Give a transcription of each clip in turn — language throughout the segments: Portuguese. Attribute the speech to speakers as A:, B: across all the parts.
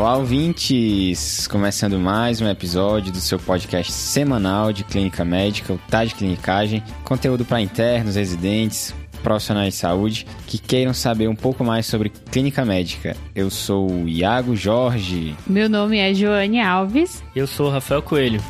A: Olá, ouvintes! Começando mais um episódio do seu podcast semanal de clínica médica, o Tá de Clinicagem. Conteúdo para internos, residentes, profissionais de saúde que queiram saber um pouco mais sobre clínica médica. Eu sou o Iago Jorge.
B: Meu nome é Joane Alves.
C: Eu sou o Rafael Coelho.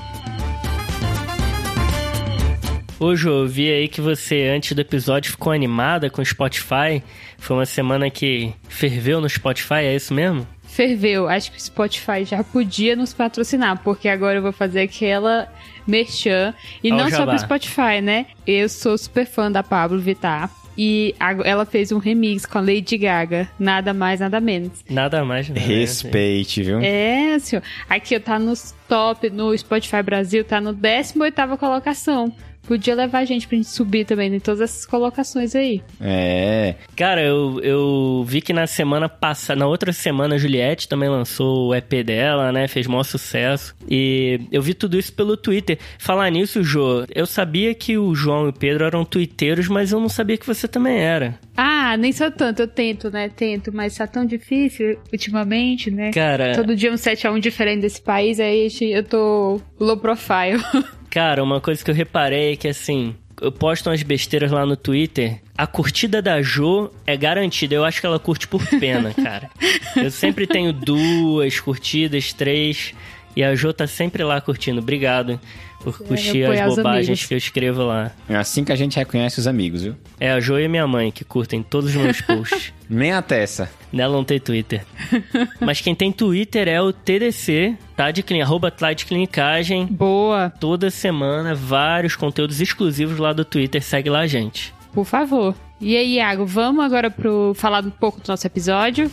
C: Hoje eu vi aí que você, antes do episódio, ficou animada com o Spotify. Foi uma semana que ferveu no Spotify, é isso mesmo?
B: Ferveu. Acho que o Spotify já podia nos patrocinar, porque agora eu vou fazer aquela merchan. E não só pro Spotify, né? Eu sou super fã da Pablo Vittar. E ela fez um remix com a Lady Gaga. Nada mais, nada menos.
C: Nada mais, nada
A: Respeite, viu?
B: É, senhor. Aqui tá nos top, no Spotify Brasil, tá no 18 colocação. Podia levar a gente pra gente subir também em todas essas colocações aí.
A: É.
C: Cara, eu, eu vi que na semana passada, na outra semana, a Juliette também lançou o EP dela, né? Fez maior sucesso. E eu vi tudo isso pelo Twitter. Falar nisso, Jô, eu sabia que o João e o Pedro eram twitteiros, mas eu não sabia que você também era.
B: Ah, nem sou tanto, eu tento, né? Tento, mas tá tão difícil ultimamente, né?
C: Cara.
B: Todo dia um 7x1 diferente desse país, aí eu tô low profile.
C: Cara, uma coisa que eu reparei é que assim, eu posto umas besteiras lá no Twitter. A curtida da Jo é garantida. Eu acho que ela curte por pena, cara. Eu sempre tenho duas curtidas, três. E a Jo tá sempre lá curtindo. Obrigado por curtir as bobagens amigos. que eu escrevo lá.
A: É assim que a gente reconhece os amigos, viu?
C: É a Jo e a minha mãe que curtem todos os meus posts.
A: Nem a Tessa.
C: Nela não tem Twitter. Mas quem tem Twitter é o TDC, tá? De clínica, arroba de clinicagem.
B: Boa.
C: Toda semana, vários conteúdos exclusivos lá do Twitter. Segue lá, gente.
B: Por favor. E aí, Iago, vamos agora pro falar um pouco do nosso episódio.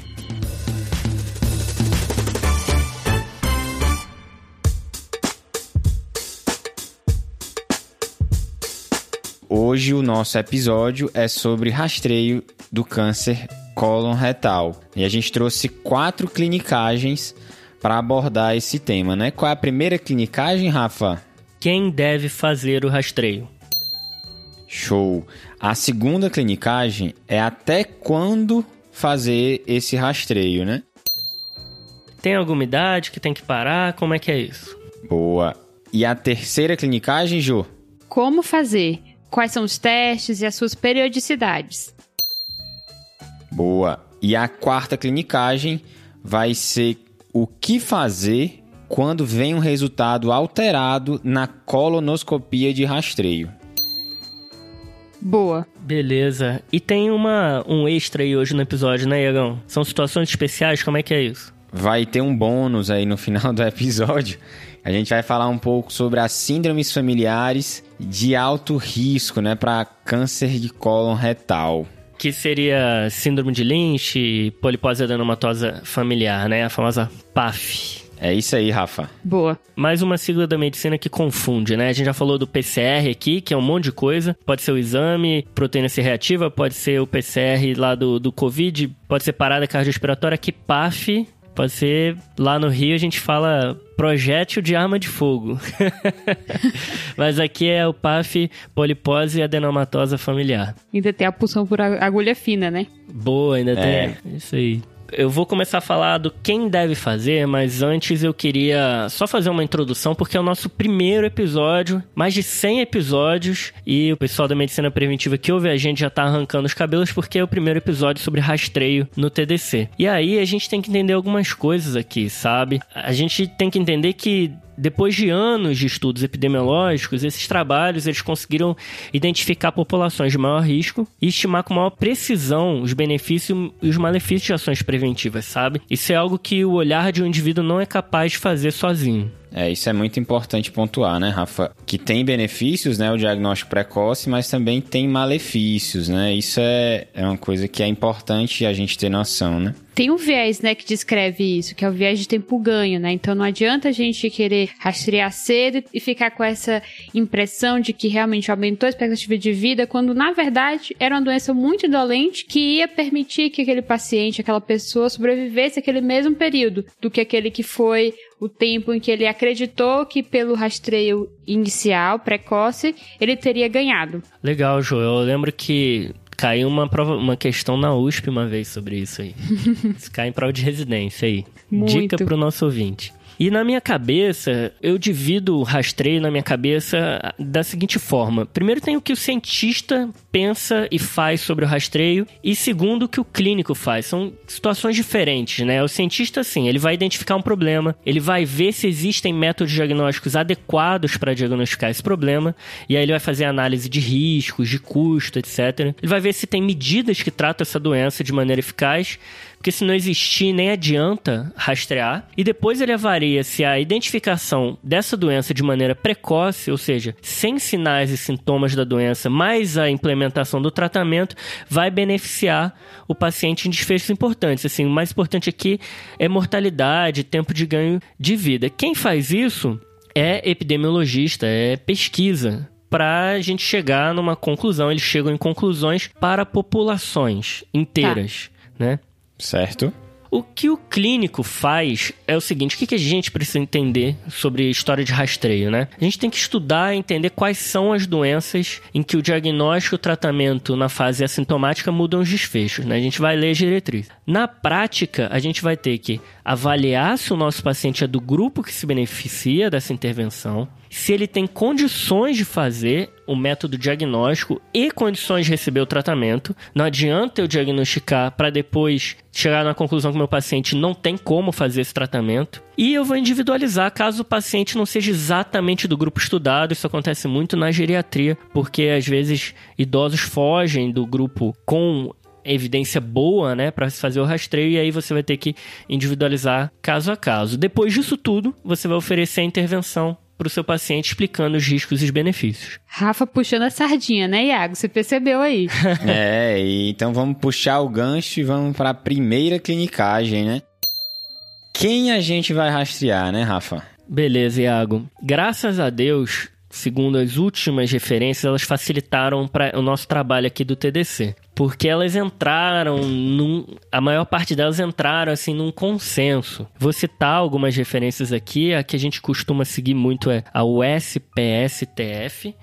A: Hoje o nosso episódio é sobre rastreio do câncer cólon retal. E a gente trouxe quatro clinicagens para abordar esse tema, né? Qual é a primeira clinicagem, Rafa?
C: Quem deve fazer o rastreio?
A: Show. A segunda clinicagem é até quando fazer esse rastreio, né?
C: Tem alguma idade que tem que parar? Como é que é isso?
A: Boa. E a terceira clinicagem, Jô?
B: Como fazer? Quais são os testes e as suas periodicidades?
A: Boa. E a quarta clinicagem vai ser o que fazer quando vem um resultado alterado na colonoscopia de rastreio.
B: Boa.
C: Beleza. E tem uma, um extra aí hoje no episódio, né, Iagão? São situações especiais, como é que é isso?
A: Vai ter um bônus aí no final do episódio a gente vai falar um pouco sobre as síndromes familiares de alto risco, né, para câncer de cólon retal.
C: Que seria síndrome de Lynch, polipose adenomatosa familiar, né, a famosa PAF.
A: É isso aí, Rafa.
B: Boa.
C: Mais uma sigla da medicina que confunde, né? A gente já falou do PCR aqui, que é um monte de coisa. Pode ser o exame, proteína C reativa, pode ser o PCR lá do, do Covid, pode ser parada cardiorrespiratória, que PAF Pode ser lá no Rio a gente fala projétil de arma de fogo. Mas aqui é o PAF polipose adenomatosa familiar.
B: Ainda tem a pulsão por agulha fina, né?
C: Boa, ainda é. tem. Isso aí eu vou começar a falar do quem deve fazer, mas antes eu queria só fazer uma introdução, porque é o nosso primeiro episódio, mais de 100 episódios, e o pessoal da medicina preventiva que ouve a gente já tá arrancando os cabelos, porque é o primeiro episódio sobre rastreio no TDC. E aí a gente tem que entender algumas coisas aqui, sabe? A gente tem que entender que depois de anos de estudos epidemiológicos, esses trabalhos eles conseguiram identificar populações de maior risco e estimar com maior precisão os benefícios e os malefícios de ações preventivas, sabe? Isso é algo que o olhar de um indivíduo não é capaz de fazer sozinho.
A: É, isso é muito importante pontuar, né, Rafa? Que tem benefícios, né, o diagnóstico precoce, mas também tem malefícios, né? Isso é, é uma coisa que é importante a gente ter noção, né?
B: Tem um viés, né, que descreve isso, que é o viés de tempo ganho, né? Então não adianta a gente querer rastrear cedo e ficar com essa impressão de que realmente aumentou a expectativa de vida, quando na verdade era uma doença muito indolente que ia permitir que aquele paciente, aquela pessoa sobrevivesse aquele mesmo período do que aquele que foi o tempo em que ele acreditou que pelo rastreio inicial, precoce, ele teria ganhado.
C: Legal, Joel. Eu lembro que Caiu uma, prova, uma questão na USP uma vez sobre isso aí. isso cai em prova de residência aí.
B: Muito.
C: Dica pro nosso ouvinte. E na minha cabeça, eu divido o rastreio na minha cabeça da seguinte forma: primeiro tem o que o cientista pensa e faz sobre o rastreio, e segundo o que o clínico faz. São situações diferentes, né? O cientista, sim, ele vai identificar um problema, ele vai ver se existem métodos diagnósticos adequados para diagnosticar esse problema, e aí ele vai fazer análise de riscos, de custo, etc. Ele vai ver se tem medidas que tratam essa doença de maneira eficaz porque se não existir, nem adianta rastrear. E depois ele avalia se a identificação dessa doença de maneira precoce, ou seja, sem sinais e sintomas da doença, mais a implementação do tratamento, vai beneficiar o paciente em desfechos importantes. Assim, o mais importante aqui é mortalidade, tempo de ganho de vida. Quem faz isso é epidemiologista, é pesquisa para a gente chegar numa conclusão. Eles chegam em conclusões para populações inteiras, tá. né?
A: Certo.
C: O que o clínico faz é o seguinte: o que a gente precisa entender sobre história de rastreio, né? A gente tem que estudar entender quais são as doenças em que o diagnóstico e o tratamento na fase assintomática mudam os desfechos, né? A gente vai ler as diretrizes. Na prática, a gente vai ter que avaliar se o nosso paciente é do grupo que se beneficia dessa intervenção, se ele tem condições de fazer o método diagnóstico e condições de receber o tratamento. Não adianta eu diagnosticar para depois chegar na conclusão que meu paciente não tem como fazer esse tratamento. E eu vou individualizar caso o paciente não seja exatamente do grupo estudado. Isso acontece muito na geriatria, porque às vezes idosos fogem do grupo com evidência boa, né, para fazer o rastreio e aí você vai ter que individualizar caso a caso. Depois disso tudo, você vai oferecer a intervenção para o seu paciente explicando os riscos e os benefícios.
B: Rafa puxando a sardinha, né, Iago? Você percebeu aí.
A: é, então vamos puxar o gancho e vamos para a primeira clinicagem, né? Quem a gente vai rastrear, né, Rafa?
C: Beleza, Iago. Graças a Deus, segundo as últimas referências, elas facilitaram para o nosso trabalho aqui do TDC. Porque elas entraram num. A maior parte delas entraram assim num consenso. Vou citar algumas referências aqui. A que a gente costuma seguir muito é a USPSTF,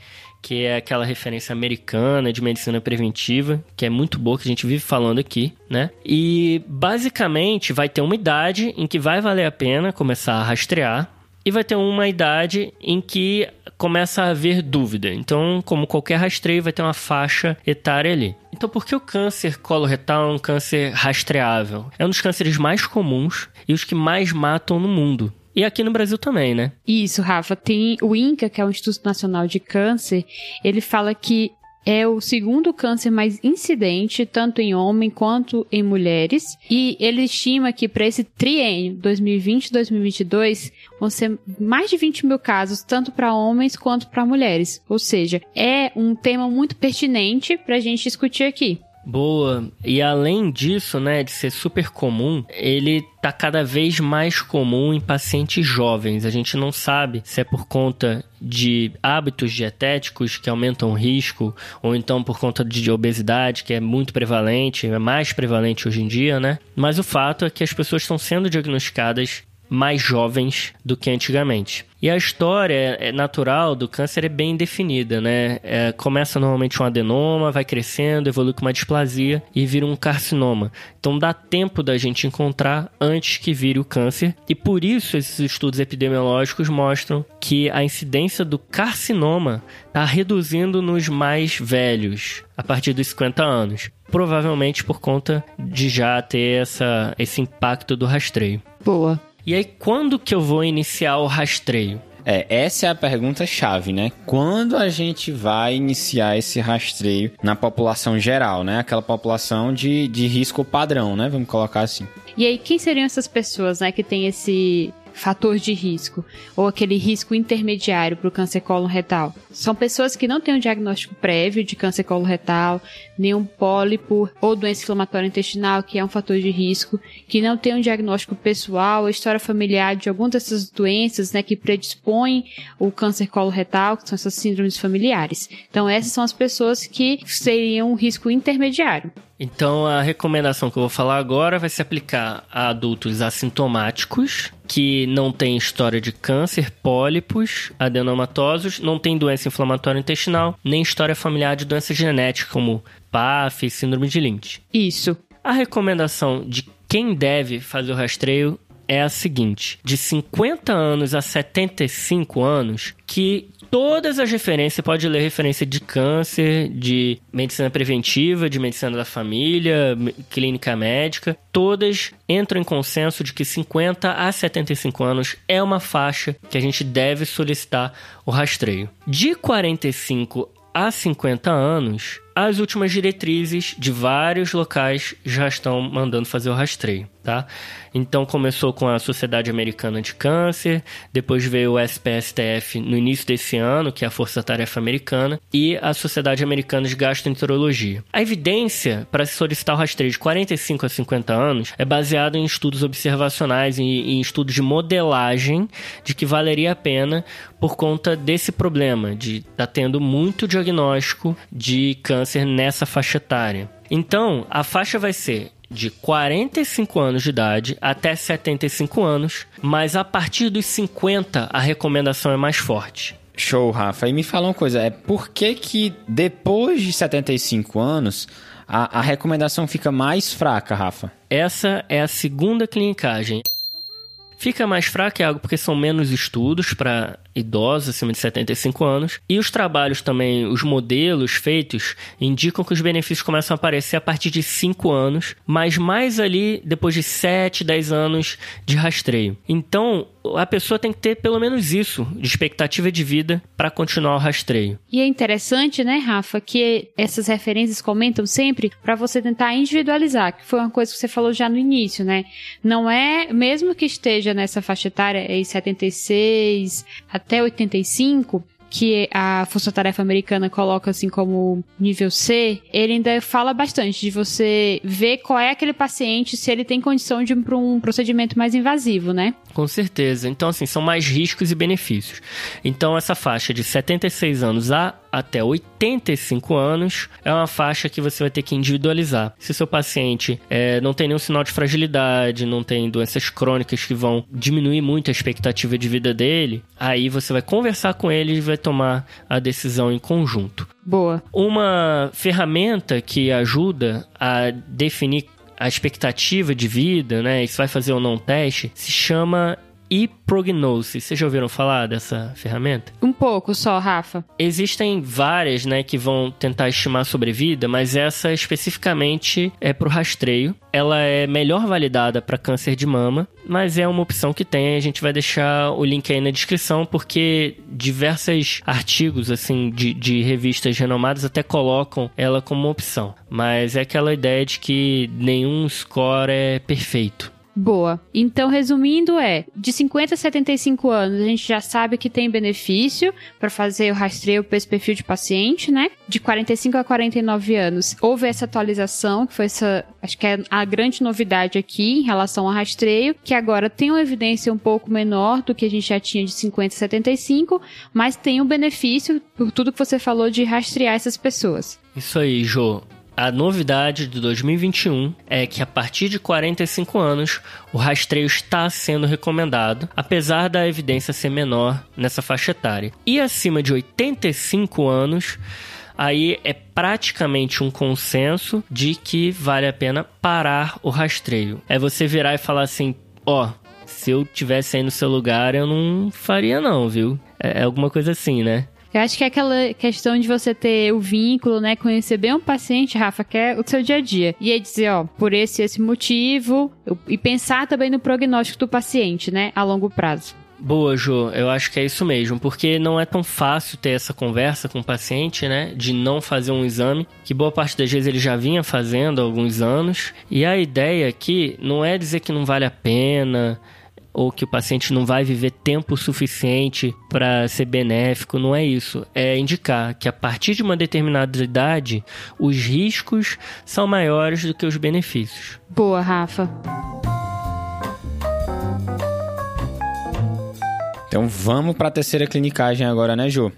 C: que é aquela referência americana de medicina preventiva, que é muito boa, que a gente vive falando aqui, né? E basicamente vai ter uma idade em que vai valer a pena começar a rastrear e vai ter uma idade em que começa a haver dúvida. Então, como qualquer rastreio, vai ter uma faixa etária ali. Então, por que o câncer coloretal é um câncer rastreável? É um dos cânceres mais comuns e os que mais matam no mundo. E aqui no Brasil também, né?
B: Isso, Rafa. Tem o INCA, que é o Instituto Nacional de Câncer, ele fala que é o segundo câncer mais incidente, tanto em homem quanto em mulheres. E ele estima que para esse triênio 2020-2022 vão ser mais de 20 mil casos, tanto para homens quanto para mulheres. Ou seja, é um tema muito pertinente para a gente discutir aqui.
C: Boa. E além disso, né, de ser super comum, ele tá cada vez mais comum em pacientes jovens. A gente não sabe se é por conta de hábitos dietéticos que aumentam o risco, ou então por conta de obesidade, que é muito prevalente, é mais prevalente hoje em dia, né? Mas o fato é que as pessoas estão sendo diagnosticadas mais jovens do que antigamente. E a história é, natural do câncer é bem definida, né? É, começa normalmente um adenoma, vai crescendo, evolui com uma displasia e vira um carcinoma. Então dá tempo da gente encontrar antes que vire o câncer. E por isso esses estudos epidemiológicos mostram que a incidência do carcinoma está reduzindo nos mais velhos, a partir dos 50 anos. Provavelmente por conta de já ter essa, esse impacto do rastreio.
B: Boa.
C: E aí, quando que eu vou iniciar o rastreio?
A: É, essa é a pergunta chave, né? Quando a gente vai iniciar esse rastreio na população geral, né? Aquela população de, de risco padrão, né? Vamos colocar assim.
B: E aí, quem seriam essas pessoas, né, que tem esse fator de risco ou aquele risco intermediário para o câncer coloretal. São pessoas que não têm um diagnóstico prévio de câncer coloretal, nenhum pólipo ou doença inflamatória intestinal, que é um fator de risco, que não tem um diagnóstico pessoal ou história familiar de alguma dessas doenças, né, que predispõem o câncer coloretal, que são essas síndromes familiares. Então essas são as pessoas que seriam um risco intermediário.
C: Então a recomendação que eu vou falar agora vai se aplicar a adultos assintomáticos que não tem história de câncer, pólipos, adenomatosos, não tem doença inflamatória intestinal, nem história familiar de doença genética como PAF e síndrome de Lynch.
B: Isso.
C: A recomendação de quem deve fazer o rastreio é a seguinte: de 50 anos a 75 anos, que todas as referências, você pode ler referência de câncer, de medicina preventiva, de medicina da família, clínica médica, todas entram em consenso de que 50 a 75 anos é uma faixa que a gente deve solicitar o rastreio. De 45 a 50 anos, as últimas diretrizes de vários locais já estão mandando fazer o rastreio, tá? Então começou com a Sociedade Americana de Câncer, depois veio o SPSTF no início desse ano, que é a Força Tarefa Americana, e a Sociedade Americana de Gastroenterologia. A evidência para se solicitar o rastreio de 45 a 50 anos é baseada em estudos observacionais e em estudos de modelagem de que valeria a pena por conta desse problema de tá tendo muito diagnóstico de câncer nessa faixa etária. Então, a faixa vai ser de 45 anos de idade até 75 anos, mas a partir dos 50 a recomendação é mais forte.
A: Show, Rafa. E me fala uma coisa, é por que que depois de 75 anos a, a recomendação fica mais fraca, Rafa?
C: Essa é a segunda clinicagem. Fica mais fraca, é algo porque são menos estudos para idosos acima de 75 anos. E os trabalhos também, os modelos feitos, indicam que os benefícios começam a aparecer a partir de 5 anos, mas mais ali depois de 7, 10 anos de rastreio. Então, a pessoa tem que ter pelo menos isso de expectativa de vida para continuar o rastreio.
B: E é interessante, né, Rafa, que essas referências comentam sempre para você tentar individualizar, que foi uma coisa que você falou já no início, né? Não é, mesmo que esteja nessa faixa etária, em 76 até 85, que a Força Tarefa Americana coloca assim como nível C, ele ainda fala bastante de você ver qual é aquele paciente, se ele tem condição de ir para um procedimento mais invasivo, né?
C: Com certeza. Então, assim, são mais riscos e benefícios. Então, essa faixa de 76 anos a até 85 anos é uma faixa que você vai ter que individualizar. Se seu paciente é, não tem nenhum sinal de fragilidade, não tem doenças crônicas que vão diminuir muito a expectativa de vida dele, aí você vai conversar com ele e vai tomar a decisão em conjunto.
B: Boa.
C: Uma ferramenta que ajuda a definir a expectativa de vida, né? Isso vai fazer ou não teste, se chama e Prognosis. Vocês já ouviram falar dessa ferramenta?
B: Um pouco só, Rafa.
C: Existem várias, né, que vão tentar estimar a sobrevida, mas essa especificamente é pro rastreio. Ela é melhor validada para câncer de mama, mas é uma opção que tem. A gente vai deixar o link aí na descrição, porque diversos artigos, assim, de, de revistas renomadas até colocam ela como opção. Mas é aquela ideia de que nenhum score é perfeito.
B: Boa. Então, resumindo, é de 50 a 75 anos, a gente já sabe que tem benefício para fazer o rastreio para esse perfil de paciente, né? De 45 a 49 anos, houve essa atualização, que foi essa, acho que é a grande novidade aqui em relação ao rastreio, que agora tem uma evidência um pouco menor do que a gente já tinha de 50 a 75, mas tem um benefício por tudo que você falou de rastrear essas pessoas.
C: Isso aí, Jô. A novidade de 2021 é que a partir de 45 anos o rastreio está sendo recomendado, apesar da evidência ser menor nessa faixa etária. E acima de 85 anos, aí é praticamente um consenso de que vale a pena parar o rastreio. É você virar e falar assim: ó, oh, se eu tivesse aí no seu lugar, eu não faria não, viu? É, é alguma coisa assim, né?
B: Eu acho que é aquela questão de você ter o vínculo, né? Conhecer bem um paciente, Rafa, que é o seu dia a dia. E aí dizer, ó, por esse esse motivo, e pensar também no prognóstico do paciente, né? A longo prazo.
C: Boa, Jo, eu acho que é isso mesmo, porque não é tão fácil ter essa conversa com o paciente, né? De não fazer um exame, que boa parte das vezes ele já vinha fazendo há alguns anos. E a ideia aqui não é dizer que não vale a pena, ou que o paciente não vai viver tempo suficiente para ser benéfico, não é isso. É indicar que a partir de uma determinada idade, os riscos são maiores do que os benefícios.
B: Boa, Rafa.
A: Então vamos para a terceira clinicagem agora, né, Ju?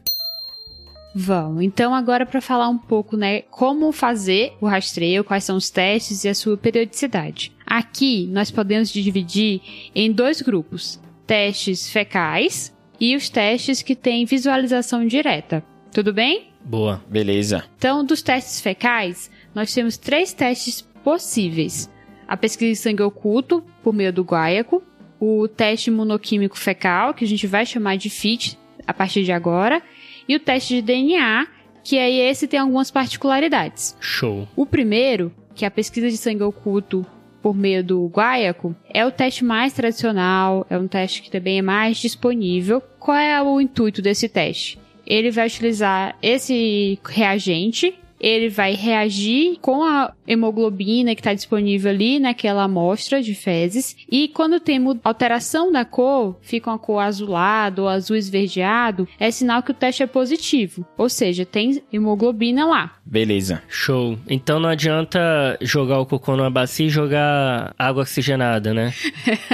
B: Vão. Então, agora para falar um pouco, né, como fazer o rastreio, quais são os testes e a sua periodicidade. Aqui nós podemos dividir em dois grupos: testes fecais e os testes que têm visualização direta. Tudo bem?
C: Boa.
A: Beleza.
B: Então, dos testes fecais, nós temos três testes possíveis: a pesquisa de sangue oculto por meio do guaiaco, o teste imunoquímico fecal, que a gente vai chamar de FIT a partir de agora, e o teste de DNA, que aí esse tem algumas particularidades.
C: Show.
B: O primeiro, que é a pesquisa de sangue oculto por meio do guaiaco, é o teste mais tradicional, é um teste que também é mais disponível. Qual é o intuito desse teste? Ele vai utilizar esse reagente ele vai reagir com a hemoglobina que está disponível ali naquela amostra de fezes. E quando tem alteração da cor, fica uma cor azulado ou azul esverdeado, é sinal que o teste é positivo. Ou seja, tem hemoglobina lá.
A: Beleza.
C: Show. Então não adianta jogar o cocô numa bacia e jogar água oxigenada, né?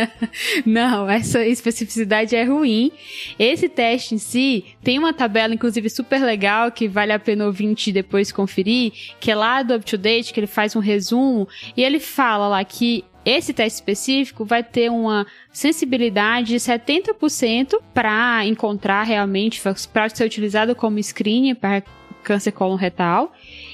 B: não, essa especificidade é ruim. Esse teste em si tem uma tabela, inclusive, super legal que vale a pena ouvinte depois conferir conferir, que é lá do Up to Date, que ele faz um resumo, e ele fala lá que esse teste específico vai ter uma sensibilidade de 70% para encontrar realmente, para ser utilizado como screening para câncer coloretal,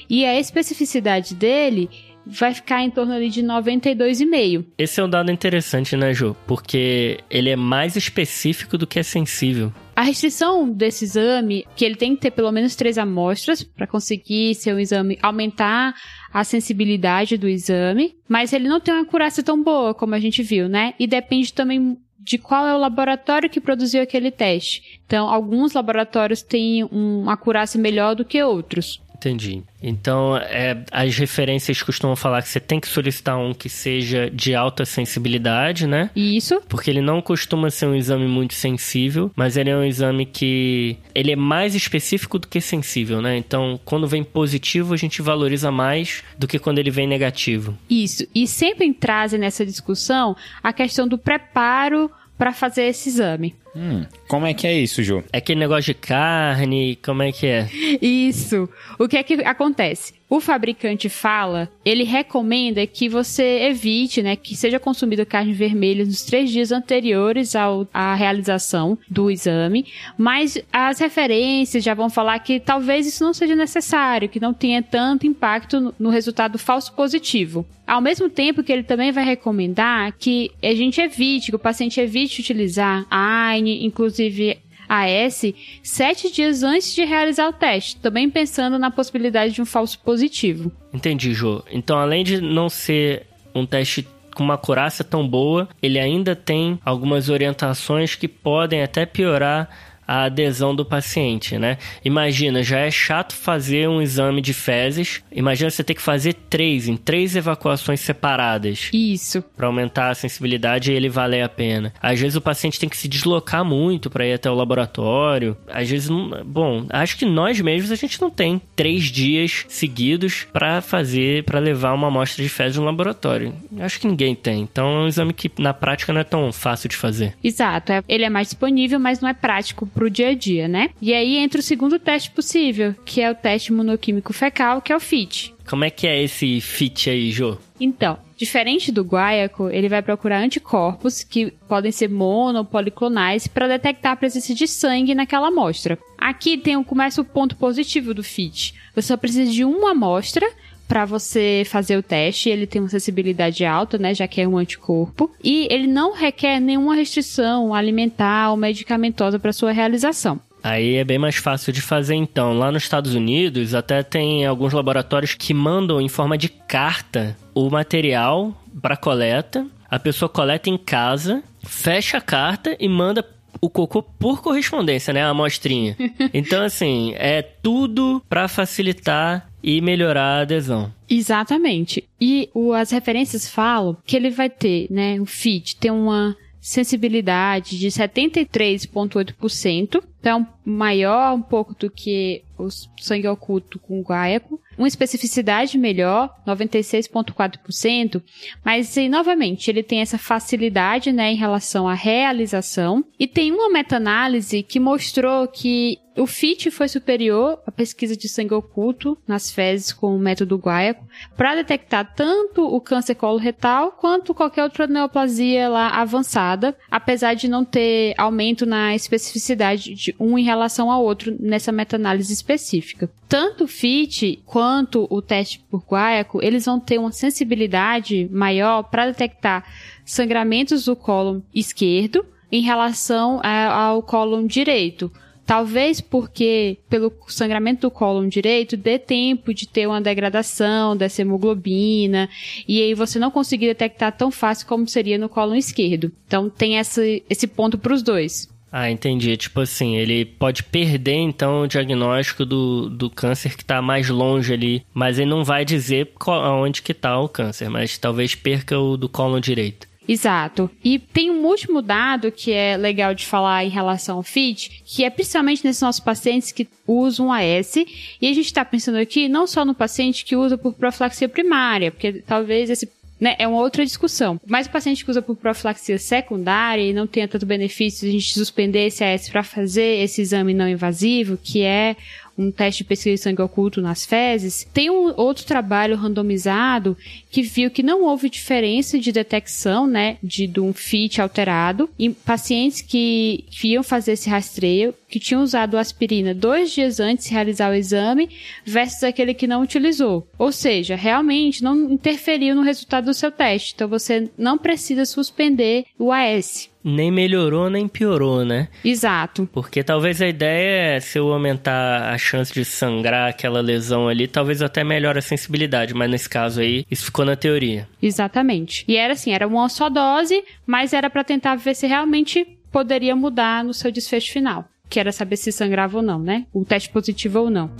B: e a especificidade dele vai ficar em torno ali de 92,5.
C: Esse é um dado interessante, né, Ju? Porque ele é mais específico do que é sensível.
B: A restrição desse exame, que ele tem que ter pelo menos três amostras para conseguir ser um exame, aumentar a sensibilidade do exame, mas ele não tem uma acurácia tão boa como a gente viu, né? E depende também de qual é o laboratório que produziu aquele teste. Então, alguns laboratórios têm uma acurácia melhor do que outros.
C: Entendi. Então, é, as referências costumam falar que você tem que solicitar um que seja de alta sensibilidade, né?
B: Isso.
C: Porque ele não costuma ser um exame muito sensível, mas ele é um exame que ele é mais específico do que sensível, né? Então, quando vem positivo, a gente valoriza mais do que quando ele vem negativo.
B: Isso. E sempre trazem nessa discussão a questão do preparo para fazer esse exame.
A: Hum, como é que é isso, Ju?
C: É aquele negócio de carne, como é que é?
B: Isso. O que é que acontece? O fabricante fala, ele recomenda que você evite, né, que seja consumida carne vermelha nos três dias anteriores ao, à realização do exame, mas as referências já vão falar que talvez isso não seja necessário, que não tenha tanto impacto no, no resultado falso positivo. Ao mesmo tempo que ele também vai recomendar que a gente evite, que o paciente evite utilizar a AINE, inclusive AS, sete dias antes de realizar o teste, também pensando na possibilidade de um falso positivo.
C: Entendi, Jô. Então, além de não ser um teste com uma acurácia tão boa, ele ainda tem algumas orientações que podem até piorar a adesão do paciente, né? Imagina, já é chato fazer um exame de fezes. Imagina você ter que fazer três, em três evacuações separadas.
B: Isso.
C: Para aumentar a sensibilidade e ele valer a pena. Às vezes o paciente tem que se deslocar muito para ir até o laboratório. Às vezes, não... bom, acho que nós mesmos a gente não tem três dias seguidos para fazer, para levar uma amostra de fezes no laboratório. Acho que ninguém tem. Então é um exame que na prática não é tão fácil de fazer.
B: Exato. É, ele é mais disponível, mas não é prático pro dia a dia, né? E aí entra o segundo teste possível, que é o teste imunoquímico fecal, que é o FIT.
C: Como é que é esse FIT aí, Jô?
B: Então, diferente do guaiaco, ele vai procurar anticorpos que podem ser mono ou policlonais para detectar a presença de sangue naquela amostra. Aqui tem começa o ponto positivo do FIT. Você só precisa de uma amostra para você fazer o teste. Ele tem uma sensibilidade alta, né, já que é um anticorpo, e ele não requer nenhuma restrição alimentar ou medicamentosa para sua realização.
C: Aí é bem mais fácil de fazer então. Lá nos Estados Unidos, até tem alguns laboratórios que mandam em forma de carta o material para coleta. A pessoa coleta em casa, fecha a carta e manda o cocô por correspondência, né? A amostrinha. Então, assim, é tudo para facilitar e melhorar a adesão.
B: Exatamente. E o, as referências falam que ele vai ter, né? O FIT tem uma sensibilidade de 73,8%. Então maior um pouco do que o sangue oculto com guaiaco, uma especificidade melhor, 96,4%, mas e, novamente ele tem essa facilidade né, em relação à realização. E tem uma meta-análise que mostrou que o FIT foi superior à pesquisa de sangue oculto nas fezes com o método guaiaco para detectar tanto o câncer coloretal quanto qualquer outra neoplasia lá avançada, apesar de não ter aumento na especificidade de um em relação ao outro nessa meta-análise específica. Tanto o FIT quanto o teste por guaiaco, eles vão ter uma sensibilidade maior para detectar sangramentos do cólon esquerdo em relação ao cólon direito. Talvez porque, pelo sangramento do cólon direito, dê tempo de ter uma degradação dessa hemoglobina, e aí você não conseguir detectar tão fácil como seria no cólon esquerdo. Então tem esse, esse ponto para os dois.
C: Ah, entendi. Tipo assim, ele pode perder então o diagnóstico do, do câncer que está mais longe ali, mas ele não vai dizer qual, onde que tá o câncer, mas talvez perca o do colo direito.
B: Exato. E tem um último dado que é legal de falar em relação ao FIT, que é principalmente nesses nossos pacientes que usam AS. E a gente está pensando aqui não só no paciente que usa por profilaxia primária, porque talvez esse né, é uma outra discussão. Mas o paciente que usa por profilaxia secundária e não tenha tanto benefício, a gente suspender esse AS para fazer esse exame não invasivo, que é um teste de pesquisa de sangue oculto nas fezes, tem um outro trabalho randomizado que viu que não houve diferença de detecção, né, de, de um FIT alterado em pacientes que, que iam fazer esse rastreio, que tinham usado aspirina dois dias antes de realizar o exame, versus aquele que não utilizou. Ou seja, realmente não interferiu no resultado do seu teste. Então você não precisa suspender o AS
C: nem melhorou nem piorou, né?
B: Exato.
C: Porque talvez a ideia é, se eu aumentar a chance de sangrar aquela lesão ali, talvez até melhore a sensibilidade, mas nesse caso aí, isso ficou na teoria.
B: Exatamente. E era assim, era uma só dose, mas era para tentar ver se realmente poderia mudar no seu desfecho final, que era saber se sangrava ou não, né? O teste positivo ou não.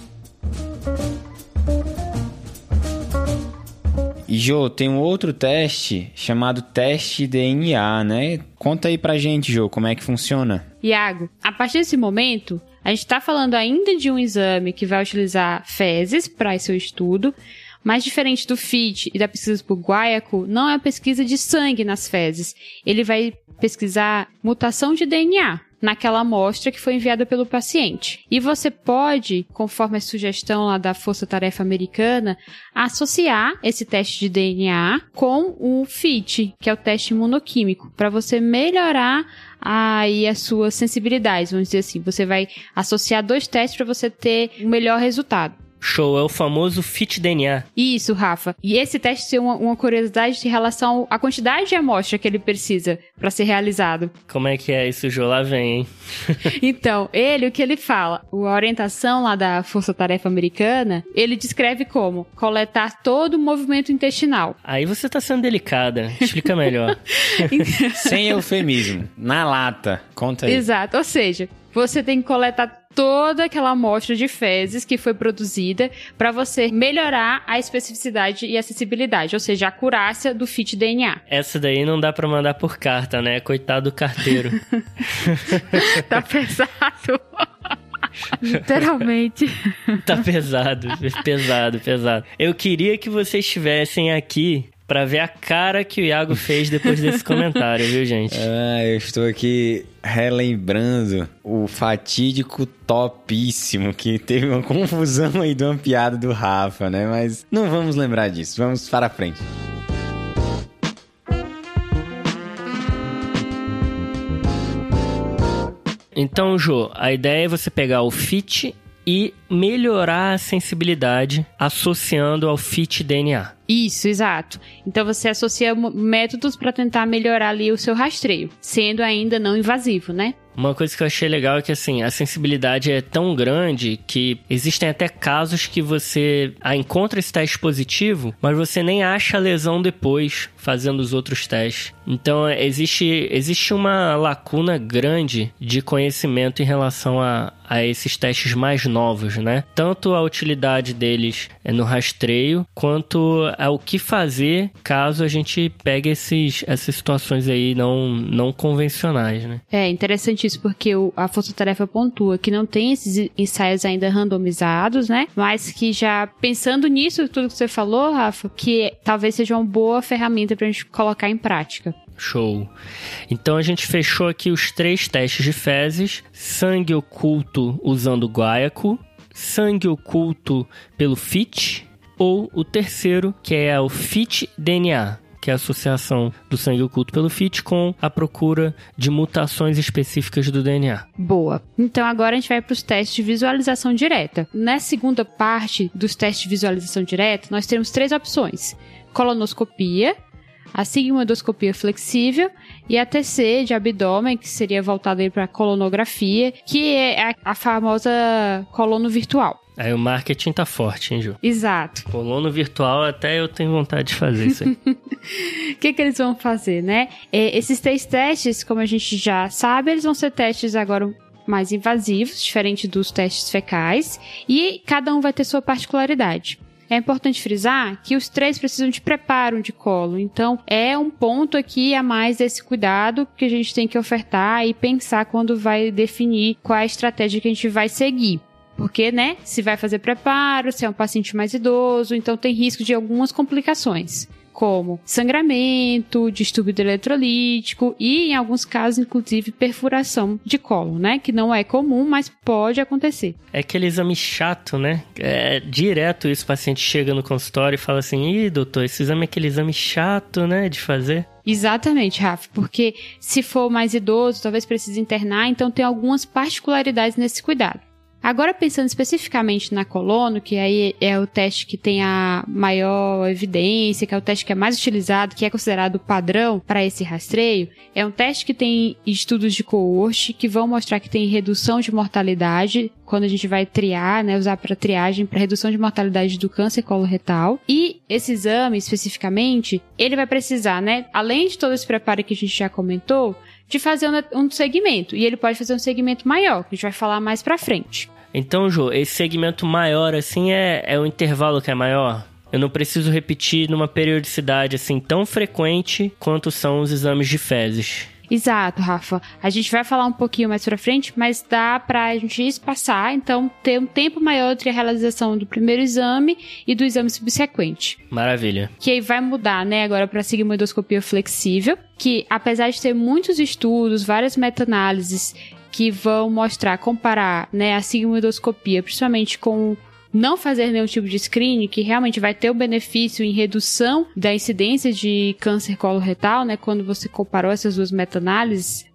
A: E Jô, tem um outro teste chamado teste DNA, né? Conta aí pra gente, Jô, como é que funciona.
B: Iago, a partir desse momento, a gente está falando ainda de um exame que vai utilizar fezes para esse estudo, mas diferente do FIT e da pesquisa por guaiaco, não é a pesquisa de sangue nas fezes. Ele vai pesquisar mutação de DNA naquela amostra que foi enviada pelo paciente. E você pode, conforme a sugestão lá da Força Tarefa Americana, associar esse teste de DNA com o FIT, que é o teste imunoquímico, para você melhorar aí a sua sensibilidade, vamos dizer assim. Você vai associar dois testes para você ter um melhor resultado.
C: Show, é o famoso Fit DNA.
B: Isso, Rafa. E esse teste tem uma, uma curiosidade em relação à quantidade de amostra que ele precisa para ser realizado.
C: Como é que é isso, Jô? Lá vem, hein?
B: então, ele, o que ele fala? A orientação lá da Força Tarefa Americana, ele descreve como coletar todo o movimento intestinal.
C: Aí você tá sendo delicada. Explica melhor.
A: Sem eufemismo. Na lata. Conta aí.
B: Exato. Ou seja, você tem que coletar toda aquela amostra de fezes que foi produzida para você melhorar a especificidade e acessibilidade, ou seja, a acurácia do fit DNA.
C: Essa daí não dá para mandar por carta, né? Coitado do carteiro.
B: tá pesado. Literalmente.
C: tá pesado, pesado, pesado. Eu queria que vocês estivessem aqui para ver a cara que o Iago fez depois desse comentário, viu, gente?
A: Ah, eu estou aqui relembrando o fatídico topíssimo que teve uma confusão aí de uma piada do Rafa, né? Mas não vamos lembrar disso, vamos para frente.
C: Então, Jô, a ideia é você pegar o fit e melhorar a sensibilidade associando ao fit DNA.
B: Isso, exato. Então você associa métodos para tentar melhorar ali o seu rastreio, sendo ainda não invasivo, né?
C: Uma coisa que eu achei legal é que assim, a sensibilidade é tão grande que existem até casos que você ah, encontra esse teste positivo, mas você nem acha a lesão depois fazendo os outros testes. Então existe, existe uma lacuna grande de conhecimento em relação a, a esses testes mais novos, né? Tanto a utilidade deles é no rastreio, quanto ao que fazer caso a gente pegue esses, essas situações aí não, não convencionais, né?
B: É interessante isso porque o, a Força Tarefa pontua que não tem esses ensaios ainda randomizados, né? Mas que já pensando nisso, tudo que você falou, Rafa, que talvez seja uma boa ferramenta pra gente colocar em prática.
C: Show. Então a gente fechou aqui os três testes de fezes: sangue oculto usando guaiaco, sangue oculto pelo FIT, ou o terceiro, que é o FIT DNA, que é a associação do sangue oculto pelo FIT com a procura de mutações específicas do DNA.
B: Boa. Então agora a gente vai para os testes de visualização direta. Na segunda parte dos testes de visualização direta, nós temos três opções: colonoscopia, a sigmoidoscopia flexível e a TC de abdômen, que seria voltada para colonografia, que é a, famosa colono virtual.
C: Aí o marketing tá forte, hein, Ju?
B: Exato.
C: Colono virtual, até eu tenho vontade de fazer isso aí.
B: O que, que eles vão fazer, né? É, esses três testes, como a gente já sabe, eles vão ser testes agora mais invasivos, diferente dos testes fecais, e cada um vai ter sua particularidade. É importante frisar que os três precisam de preparo de colo, então é um ponto aqui a mais desse cuidado que a gente tem que ofertar e pensar quando vai definir qual a estratégia que a gente vai seguir. Porque, né, se vai fazer preparo, se é um paciente mais idoso, então tem risco de algumas complicações como sangramento, distúrbio eletrolítico e, em alguns casos, inclusive, perfuração de colo, né? Que não é comum, mas pode acontecer.
C: É aquele exame chato, né? É direto isso, o paciente chega no consultório e fala assim, ih, doutor, esse exame é aquele exame chato, né, de fazer.
B: Exatamente, Rafa, porque se for mais idoso, talvez precise internar, então tem algumas particularidades nesse cuidado. Agora, pensando especificamente na colono, que aí é o teste que tem a maior evidência, que é o teste que é mais utilizado, que é considerado padrão para esse rastreio, é um teste que tem estudos de coorte que vão mostrar que tem redução de mortalidade quando a gente vai triar, né, usar para triagem para redução de mortalidade do câncer coloretal. E esse exame especificamente, ele vai precisar, né, além de todo esse preparo que a gente já comentou, de fazer um segmento. E ele pode fazer um segmento maior, que a gente vai falar mais pra frente.
C: Então, Ju, esse segmento maior, assim, é, é o intervalo que é maior? Eu não preciso repetir numa periodicidade, assim, tão frequente quanto são os exames de fezes.
B: Exato, Rafa. A gente vai falar um pouquinho mais pra frente, mas dá pra gente espaçar, então ter um tempo maior entre a realização do primeiro exame e do exame subsequente.
C: Maravilha.
B: Que aí vai mudar, né, agora pra sigmoidoscopia flexível, que apesar de ter muitos estudos, várias meta-análises que vão mostrar, comparar, né, a sigmoidoscopia, principalmente com não fazer nenhum tipo de screening, que realmente vai ter o benefício em redução da incidência de câncer coloretal, né? Quando você comparou essas duas meta-análises,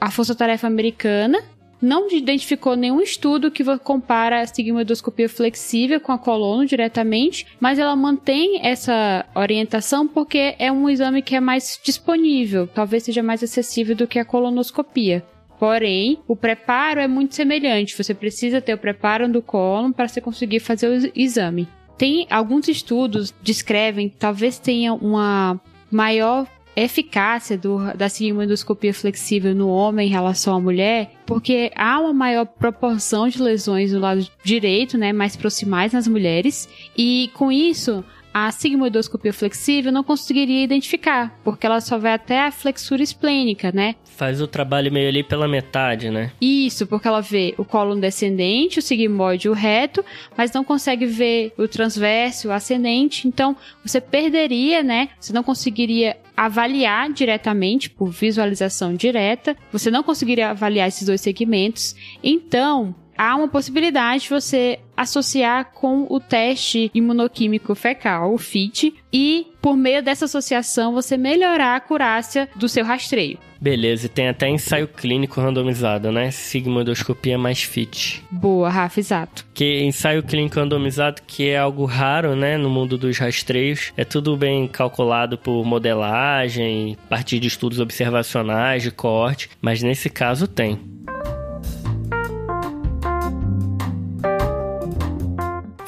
B: a Força Tarefa Americana não identificou nenhum estudo que compara a sigmoidoscopia flexível com a colono diretamente, mas ela mantém essa orientação porque é um exame que é mais disponível, talvez seja mais acessível do que a colonoscopia. Porém, o preparo é muito semelhante. Você precisa ter o preparo do cólon para você conseguir fazer o exame. Tem alguns estudos descrevem talvez tenha uma maior eficácia do, da sigmoidoscopia flexível no homem em relação à mulher, porque há uma maior proporção de lesões no lado direito, né, mais proximais nas mulheres, e com isso a sigmoidoscopia flexível não conseguiria identificar, porque ela só vai até a flexura esplênica, né?
C: Faz o trabalho meio ali pela metade, né?
B: Isso, porque ela vê o colo descendente, o sigmoide e o reto, mas não consegue ver o transverso, o ascendente. Então, você perderia, né? Você não conseguiria avaliar diretamente por visualização direta, você não conseguiria avaliar esses dois segmentos. Então, há uma possibilidade de você associar com o teste imunoquímico fecal, o FIT, e por meio dessa associação você melhorar a acurácia do seu rastreio.
C: Beleza, e tem até ensaio clínico randomizado, né? Sigmoidoscopia mais FIT.
B: Boa, Rafa, exato.
C: Que ensaio clínico randomizado, que é algo raro, né, no mundo dos rastreios. É tudo bem calculado por modelagem, a partir de estudos observacionais, de corte, mas nesse caso tem.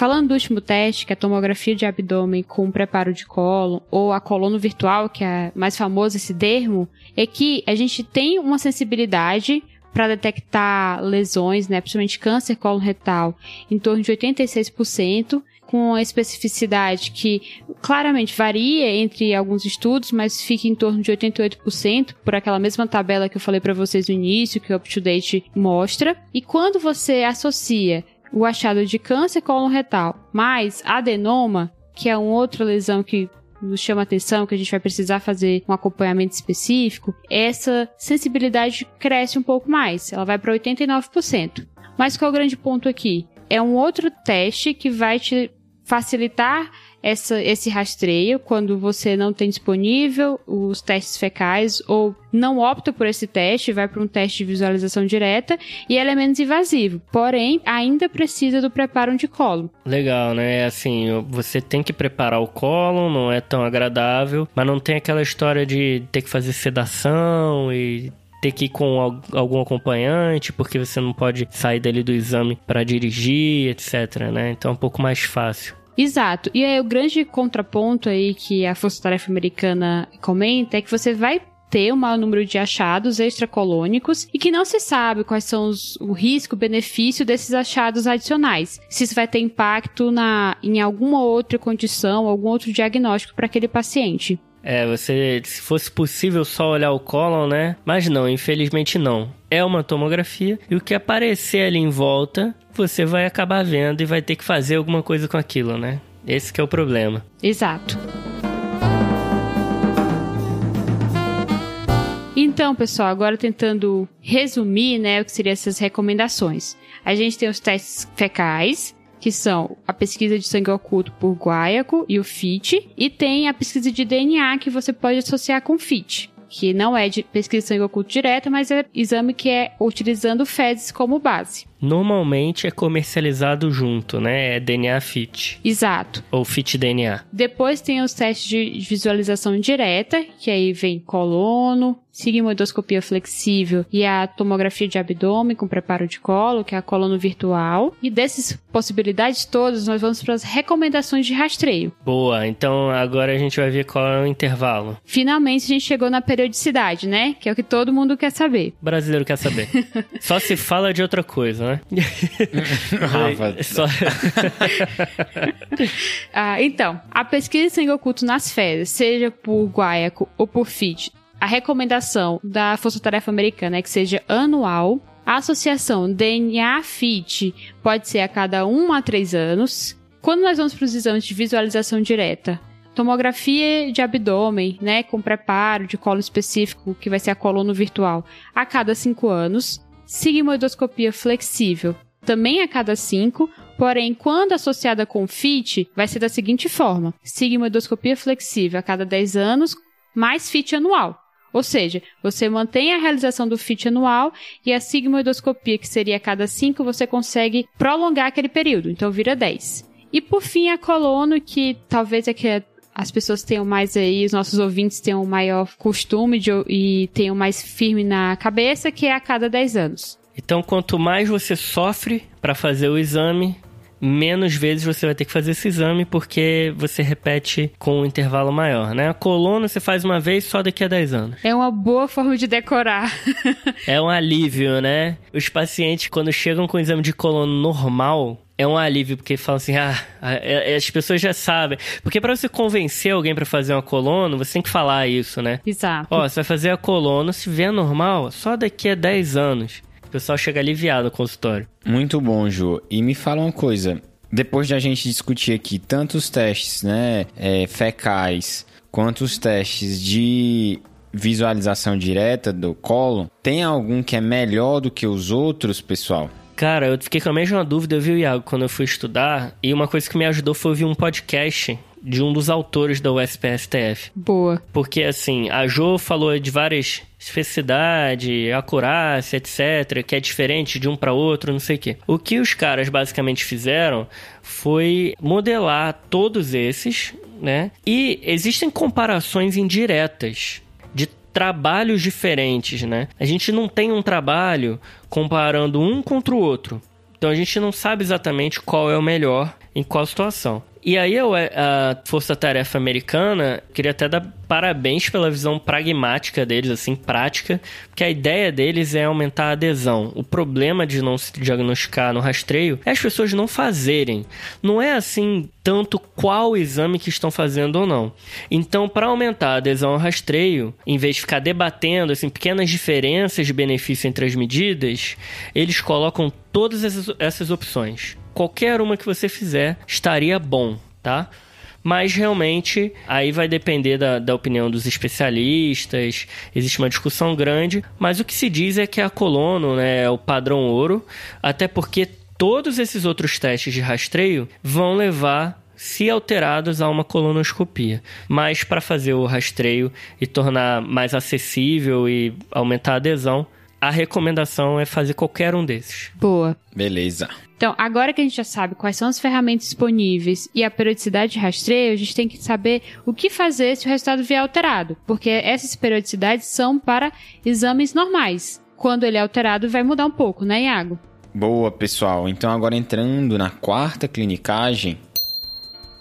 B: Falando do último teste, que é a tomografia de abdômen com preparo de colo, ou a colono virtual, que é mais famoso esse termo, é que a gente tem uma sensibilidade para detectar lesões, né, principalmente câncer colo retal, em torno de 86%, com a especificidade que claramente varia entre alguns estudos, mas fica em torno de 88% por aquela mesma tabela que eu falei para vocês no início, que o UpToDate mostra. E quando você associa o achado de câncer coloretal mais adenoma, que é uma outra lesão que nos chama atenção, que a gente vai precisar fazer um acompanhamento específico, essa sensibilidade cresce um pouco mais, ela vai para 89%. Mas qual é o grande ponto aqui? É um outro teste que vai te facilitar essa, esse rastreio quando você não tem disponível os testes fecais ou não opta por esse teste, vai para um teste de visualização direta e ele é menos invasivo. Porém, ainda precisa do preparo de colo.
C: Legal, né? Assim, você tem que preparar o colo, não é tão agradável, mas não tem aquela história de ter que fazer sedação e ter que ir com algum acompanhante, porque você não pode sair dali do exame para dirigir, etc, né? Então é um pouco mais fácil.
B: Exato. E aí o grande contraponto aí que a Força Tarefa Americana comenta é que você vai ter um maior número de achados extracolônicos e que não se sabe quais são os, o risco, benefício desses achados adicionais. Se isso vai ter impacto na, em alguma outra condição, algum outro diagnóstico para aquele paciente.
C: É, você, se fosse possível só olhar o cólon, né? Mas não, infelizmente não. É uma tomografia e o que aparecer ali em volta, você vai acabar vendo e vai ter que fazer alguma coisa com aquilo, né? Esse é o problema.
B: Exato. Então, pessoal, agora tentando resumir, né, o que seriam essas recomendações. A gente tem os testes fecais, que são a pesquisa de sangue oculto por guaiaco e o FIT, e tem a pesquisa de DNA que você pode associar com FIT que não é de pesquisa de sangue oculto direta, mas é exame que é utilizando fezes como base.
C: Normalmente é comercializado junto, né? É DNA FIT.
B: Exato.
C: Ou FIT DNA.
B: Depois tem os testes de visualização direta, que aí vem colono, sigmoidoscopia flexível e a tomografia de abdômen com preparo de colo, que é a colono virtual. E dessas possibilidades todas, nós vamos para as recomendações de rastreio.
C: Boa, então agora a gente vai ver qual é o intervalo.
B: Finalmente a gente chegou na periodicidade, né? Que é o que todo mundo quer saber.
C: O brasileiro quer saber. Só se fala de outra coisa, né?
A: Rafa.
C: Só...
B: ah, então, a pesquisa de sangue oculto nas fezes, seja por guaiaco ou por FIT, a recomendação da Força Tarefa Americana é que seja anual. A associação DNA-FIT pode ser a cada 1 a 3 anos. Quando nós vamos para os exames de visualização direta, tomografia de abdômen, né, com preparo de colo específico, que vai ser a colono virtual, a cada 5 anos. Sigmoidoscopia flexível, também a cada 5, porém, quando associada com FIT, vai ser da seguinte forma: sigmoidoscopia flexível a cada 10 anos, mais FIT anual. Ou seja, você mantém a realização do FIT anual e a sigmoidoscopia, que seria a cada 5, você consegue prolongar aquele período, então vira 10. E por fim, a colono, que talvez é que as pessoas tenham mais aí, os nossos ouvintes tenham maior costume de, e tenham mais firme na cabeça, que é a cada 10 anos.
C: Então, quanto mais você sofre para fazer o exame, menos vezes você vai ter que fazer esse exame porque você repete com um intervalo maior, né? A coluna você faz uma vez só daqui a 10 anos.
B: É uma boa forma de decorar.
C: é um alívio, né? Os pacientes, quando chegam com o exame de coluna normal, é um alívio, porque falam assim, ah, é, é, as pessoas já sabem. Porque para você convencer alguém para fazer uma coluna, você tem que falar isso, né?
B: Exato.
C: Ó, você vai fazer a coluna, se vier normal, só daqui a 10 anos. O pessoal chega aliviado no consultório.
A: Muito bom, Ju. E me fala uma coisa. Depois de a gente discutir aqui tanto os testes, né, é, fecais, quanto os testes de visualização direta do colo, tem algum que é melhor do que os outros, pessoal?
C: Cara, eu fiquei com a mesma dúvida, viu, Iago, quando eu fui estudar. E uma coisa que me ajudou foi ouvir um podcast de um dos autores da USPSTF.
B: Boa.
C: Porque, assim, a Jo falou de várias especificidade, acurácia, etc., que é diferente de um para outro, não sei o quê. O que os caras basicamente fizeram foi modelar todos esses, né? E existem comparações indiretas de trabalhos diferentes, né? A gente não tem um trabalho comparando um contra o outro. Então a gente não sabe exatamente qual é o melhor em qual situação. E aí a Força Tarefa Americana queria até dar parabéns pela visão pragmática deles, assim, prática, porque a ideia deles é aumentar a adesão. O problema de não se diagnosticar no rastreio é as pessoas não fazerem. Não é assim tanto qual exame que estão fazendo ou não. Então, para aumentar a adesão ao rastreio, em vez de ficar debatendo assim, pequenas diferenças de benefício entre as medidas, eles colocam todas essas opções. Qualquer uma que você fizer estaria bom, tá? mas realmente aí vai depender da, da opinião dos especialistas, existe uma discussão grande, mas o que se diz é que a colono né, é o padrão ouro, até porque todos esses outros testes de rastreio vão levar se alterados a uma colonoscopia. Mas para fazer o rastreio e tornar mais acessível e aumentar a adesão, a recomendação é fazer qualquer um desses.
B: Boa.
A: Beleza.
B: Então, agora que a gente já sabe quais são as ferramentas disponíveis e a periodicidade de rastreio, a gente tem que saber o que fazer se o resultado vier alterado, porque essas periodicidades são para exames normais. Quando ele é alterado, vai mudar um pouco, né, Iago?
A: Boa, pessoal. Então, agora entrando na quarta clinicagem,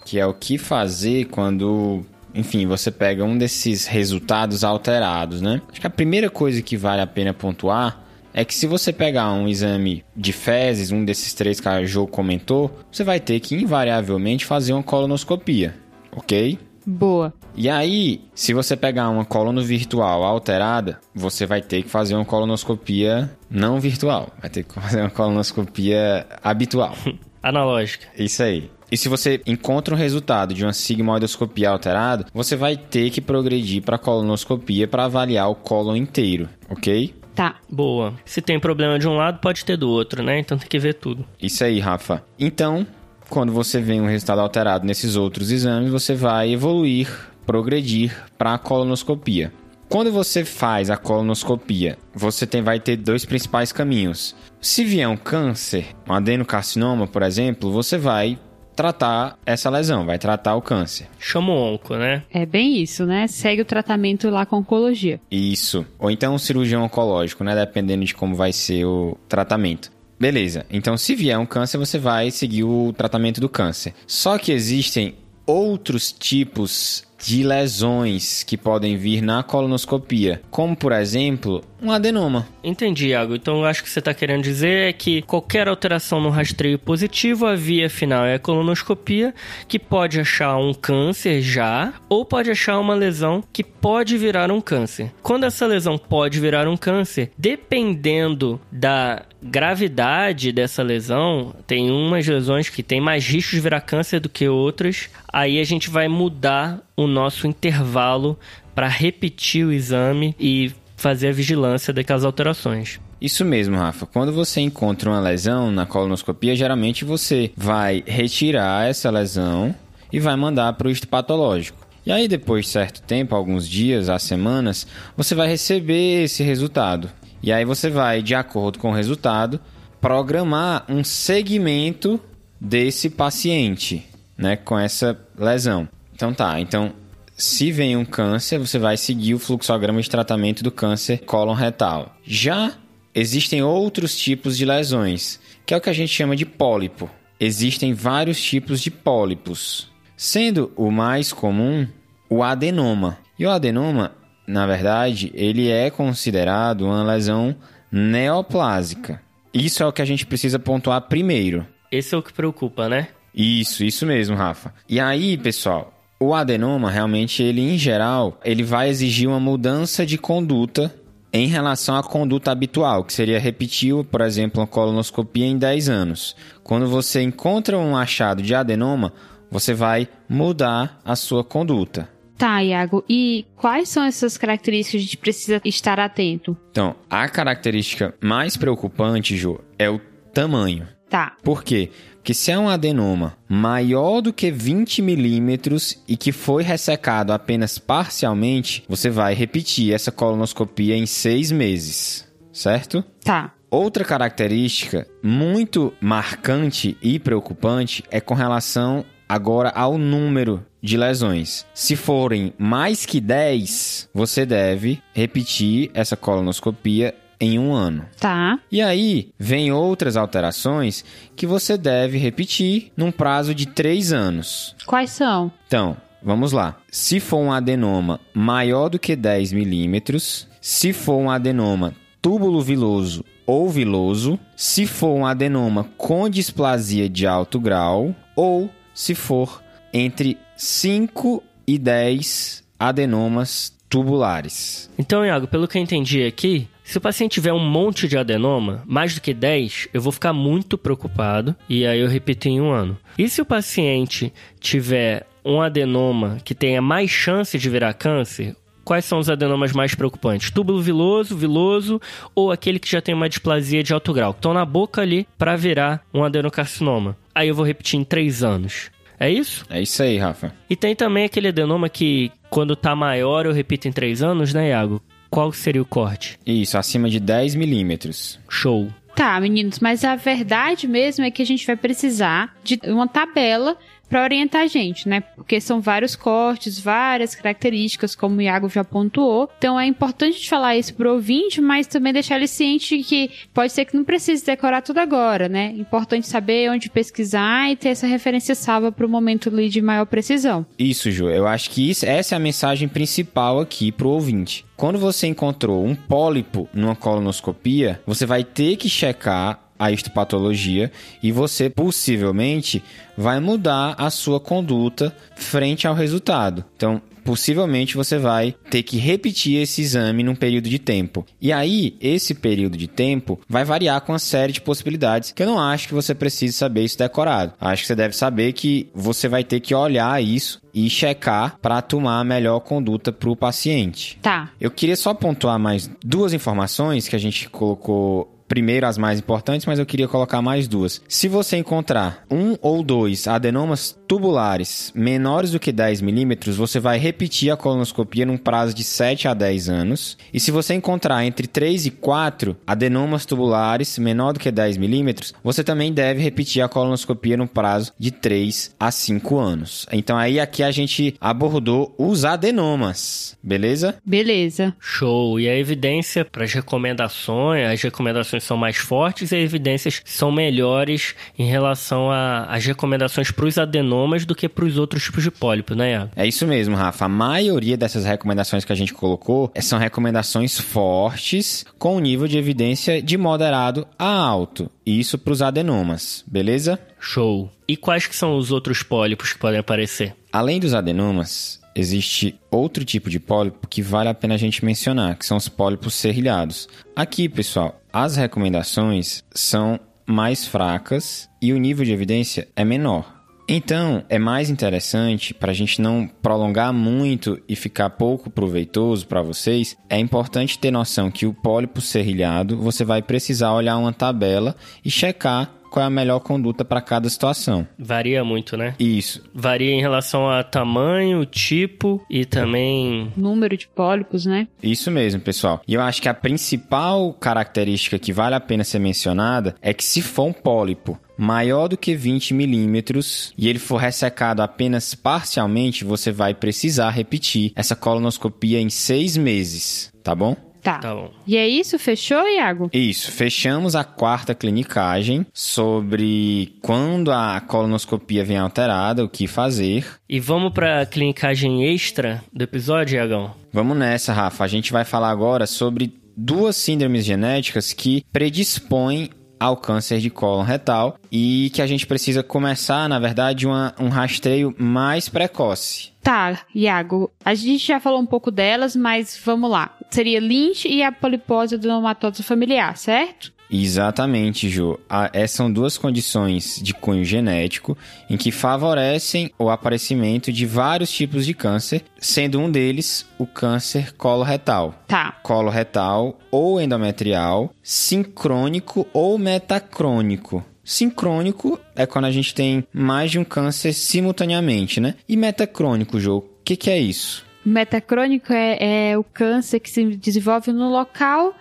A: que é o que fazer quando, enfim, você pega um desses resultados alterados, né? Acho que a primeira coisa que vale a pena pontuar é que se você pegar um exame de fezes, um desses três que a Jo comentou, você vai ter que invariavelmente fazer uma colonoscopia, ok?
B: Boa.
A: E aí, se você pegar uma colono virtual alterada, você vai ter que fazer uma colonoscopia não virtual. Vai ter que fazer uma colonoscopia habitual.
C: Analógica.
A: Isso aí. E se você encontra um resultado de uma sigmoidoscopia alterado, você vai ter que progredir para colonoscopia para avaliar o cólon inteiro, ok?
B: Tá.
C: Boa. Se tem problema de um lado, pode ter do outro, né? Então tem que ver tudo.
A: Isso aí, Rafa. Então, quando você vê um resultado alterado nesses outros exames, você vai evoluir, progredir para a colonoscopia. Quando você faz a colonoscopia, você tem, vai ter dois principais caminhos. Se vier um câncer, um adenocarcinoma, por exemplo, você vai tratar essa lesão, vai tratar o câncer.
C: Chama o onco, né?
B: É bem isso, né? Segue o tratamento lá com oncologia.
A: Isso. Ou então um cirurgião oncológico, né? Dependendo de como vai ser o tratamento. Beleza. Então, se vier um câncer, você vai seguir o tratamento do câncer. Só que existem outros tipos de lesões que podem vir na colonoscopia, como por exemplo, um adenoma.
C: Entendi, Iago. Então acho que você está querendo dizer é que qualquer alteração no rastreio positivo, a via final é a colonoscopia, que pode achar um câncer já, ou pode achar uma lesão que pode virar um câncer. Quando essa lesão pode virar um câncer, dependendo da gravidade dessa lesão, tem umas lesões que tem mais risco de virar câncer do que outras. Aí a gente vai mudar o nosso intervalo para repetir o exame e fazer a vigilância daquelas alterações.
A: Isso mesmo, Rafa. Quando você encontra uma lesão na colonoscopia, geralmente você vai retirar essa lesão e vai mandar para o histopatológico. E aí, depois de certo tempo, alguns dias, às semanas, você vai receber esse resultado. E aí você vai, de acordo com o resultado, programar um segmento desse paciente, né, com essa lesão. Então tá, então se vem um câncer, você vai seguir o fluxograma de tratamento do câncer cólon retal. Já existem outros tipos de lesões, que é o que a gente chama de pólipo. Existem vários tipos de pólipos, sendo o mais comum o adenoma. E o adenoma, na verdade, ele é considerado uma lesão neoplásica. Isso é o que a gente precisa pontuar primeiro.
C: Esse é o que preocupa, né?
A: Isso, isso mesmo, Rafa. E aí, pessoal, o adenoma, realmente, ele em geral, ele vai exigir uma mudança de conduta em relação à conduta habitual, que seria repetir, por exemplo, uma colonoscopia em 10 anos. Quando você encontra um achado de adenoma, você vai mudar a sua conduta.
B: Tá, Iago. E quais são essas características que a gente precisa estar atento?
A: Então, a característica mais preocupante, Jo, é o tamanho.
B: Tá.
A: Por quê? Que se é um adenoma maior do que 20 milímetros e que foi ressecado apenas parcialmente, você vai repetir essa colonoscopia em seis meses, certo?
B: Tá.
A: Outra característica muito marcante e preocupante é com relação agora ao número de lesões. Se forem mais que 10, você deve repetir essa colonoscopia em um ano.
B: Tá.
A: E aí vem outras alterações que você deve repetir num prazo de três anos.
B: Quais são?
A: Então, vamos lá. Se for um adenoma maior do que 10 milímetros, se for um adenoma túbulo viloso ou viloso, se for um adenoma com displasia de alto grau ou se for entre 5 e 10 adenomas tubulares.
C: Então, Iago, pelo que eu entendi aqui, se o paciente tiver um monte de adenoma, mais do que 10, eu vou ficar muito preocupado e aí eu repito em um ano. E se o paciente tiver um adenoma que tenha mais chance de virar câncer, quais são os adenomas mais preocupantes? Túbulo viloso, viloso ou aquele que já tem uma displasia de alto grau, que estão na boca ali para virar um adenocarcinoma. Aí eu vou repetir em 3 anos. É isso?
A: É isso aí, Rafa.
C: E tem também aquele adenoma que, quando tá maior, eu repito em 3 anos, né, Iago? Qual seria o corte?
A: Isso, acima de 10 milímetros.
C: Show.
B: Tá, meninos, mas a verdade mesmo é que a gente vai precisar de uma tabela para orientar a gente, né? Porque são vários cortes, várias características, como o Iago já pontuou. Então é importante falar isso pro ouvinte, mas também deixar ele ciente de que pode ser que não precise decorar tudo agora, né? Importante saber onde pesquisar e ter essa referência salva para o momento ali de maior precisão.
A: Isso, Ju. Eu acho que isso, essa é a mensagem principal aqui pro ouvinte. Quando você encontrou um pólipo numa colonoscopia, você vai ter que checar a histopatologia e você possivelmente vai mudar a sua conduta frente ao resultado. Então, possivelmente você vai ter que repetir esse exame num período de tempo. E aí, esse período de tempo vai variar com uma série de possibilidades que eu não acho que você precise saber isso decorado. Acho que você deve saber que você vai ter que olhar isso e checar para tomar a melhor conduta para o paciente.
B: Tá.
A: Eu queria só pontuar mais duas informações que a gente colocou primeiro as mais importantes, mas eu queria colocar mais duas. Se você encontrar um ou dois adenomas tubulares menores do que 10 milímetros, você vai repetir a colonoscopia num prazo de 7 a 10 anos. E se você encontrar entre 3 e 4 adenomas tubulares menor do que 10 milímetros, você também deve repetir a colonoscopia num prazo de 3 a 5 anos. Então aí aqui a gente abordou os adenomas, beleza?
B: Beleza.
C: Show. E a evidência para as recomendações, as recomendações são mais fortes e as evidências são melhores em relação às recomendações para os adenomas do que para os outros tipos de pólipo, né?
A: É isso mesmo, Rafa. A maioria dessas recomendações que a gente colocou são recomendações fortes com nível de evidência de moderado a alto. Isso para os adenomas, beleza?
C: Show. E quais que são os outros pólipos que podem aparecer?
A: Além dos adenomas, existe outro tipo de pólipo que vale a pena a gente mencionar, que são os pólipos serrilhados. Aqui, pessoal, as recomendações são mais fracas e o nível de evidência é menor. Então, é mais interessante para a gente não prolongar muito e ficar pouco proveitoso para vocês. É importante ter noção que o pólipo serrilhado você vai precisar olhar uma tabela e checar qual é a melhor conduta para cada situação.
C: Varia muito, né?
A: Isso.
C: Varia em relação a tamanho, tipo e também
B: número de pólipos, né?
A: Isso mesmo, pessoal. E eu acho que a principal característica que vale a pena ser mencionada é que se for um pólipo maior do que 20 milímetros e ele for ressecado apenas parcialmente, você vai precisar repetir essa colonoscopia em seis meses, tá bom?
B: Tá.
C: Tá bom.
B: E é isso? Fechou, Iago?
A: Isso, fechamos a quarta clinicagem sobre quando a colonoscopia vem alterada, o que fazer.
C: E vamos para a clinicagem extra do episódio, Iagão?
A: Vamos nessa, Rafa. A gente vai falar agora sobre duas síndromes genéticas que predispõem ao câncer de cólon retal e que a gente precisa começar, na verdade, uma, um rastreio mais precoce.
B: Tá, Iago, a gente já falou um pouco delas, mas vamos lá. Seria Lynch e a polipose do neumatoso familiar, certo?
A: Exatamente, Ju. Ah, essas são duas condições de cunho genético em que favorecem o aparecimento de vários tipos de câncer, sendo um deles o câncer coloretal.
B: Tá.
A: Coloretal ou endometrial, sincrônico ou metacrônico. Sincrônico é quando a gente tem mais de um câncer simultaneamente, né? E metacrônico, Ju, o que, que é isso?
B: Metacrônico é, é o câncer que se desenvolve no local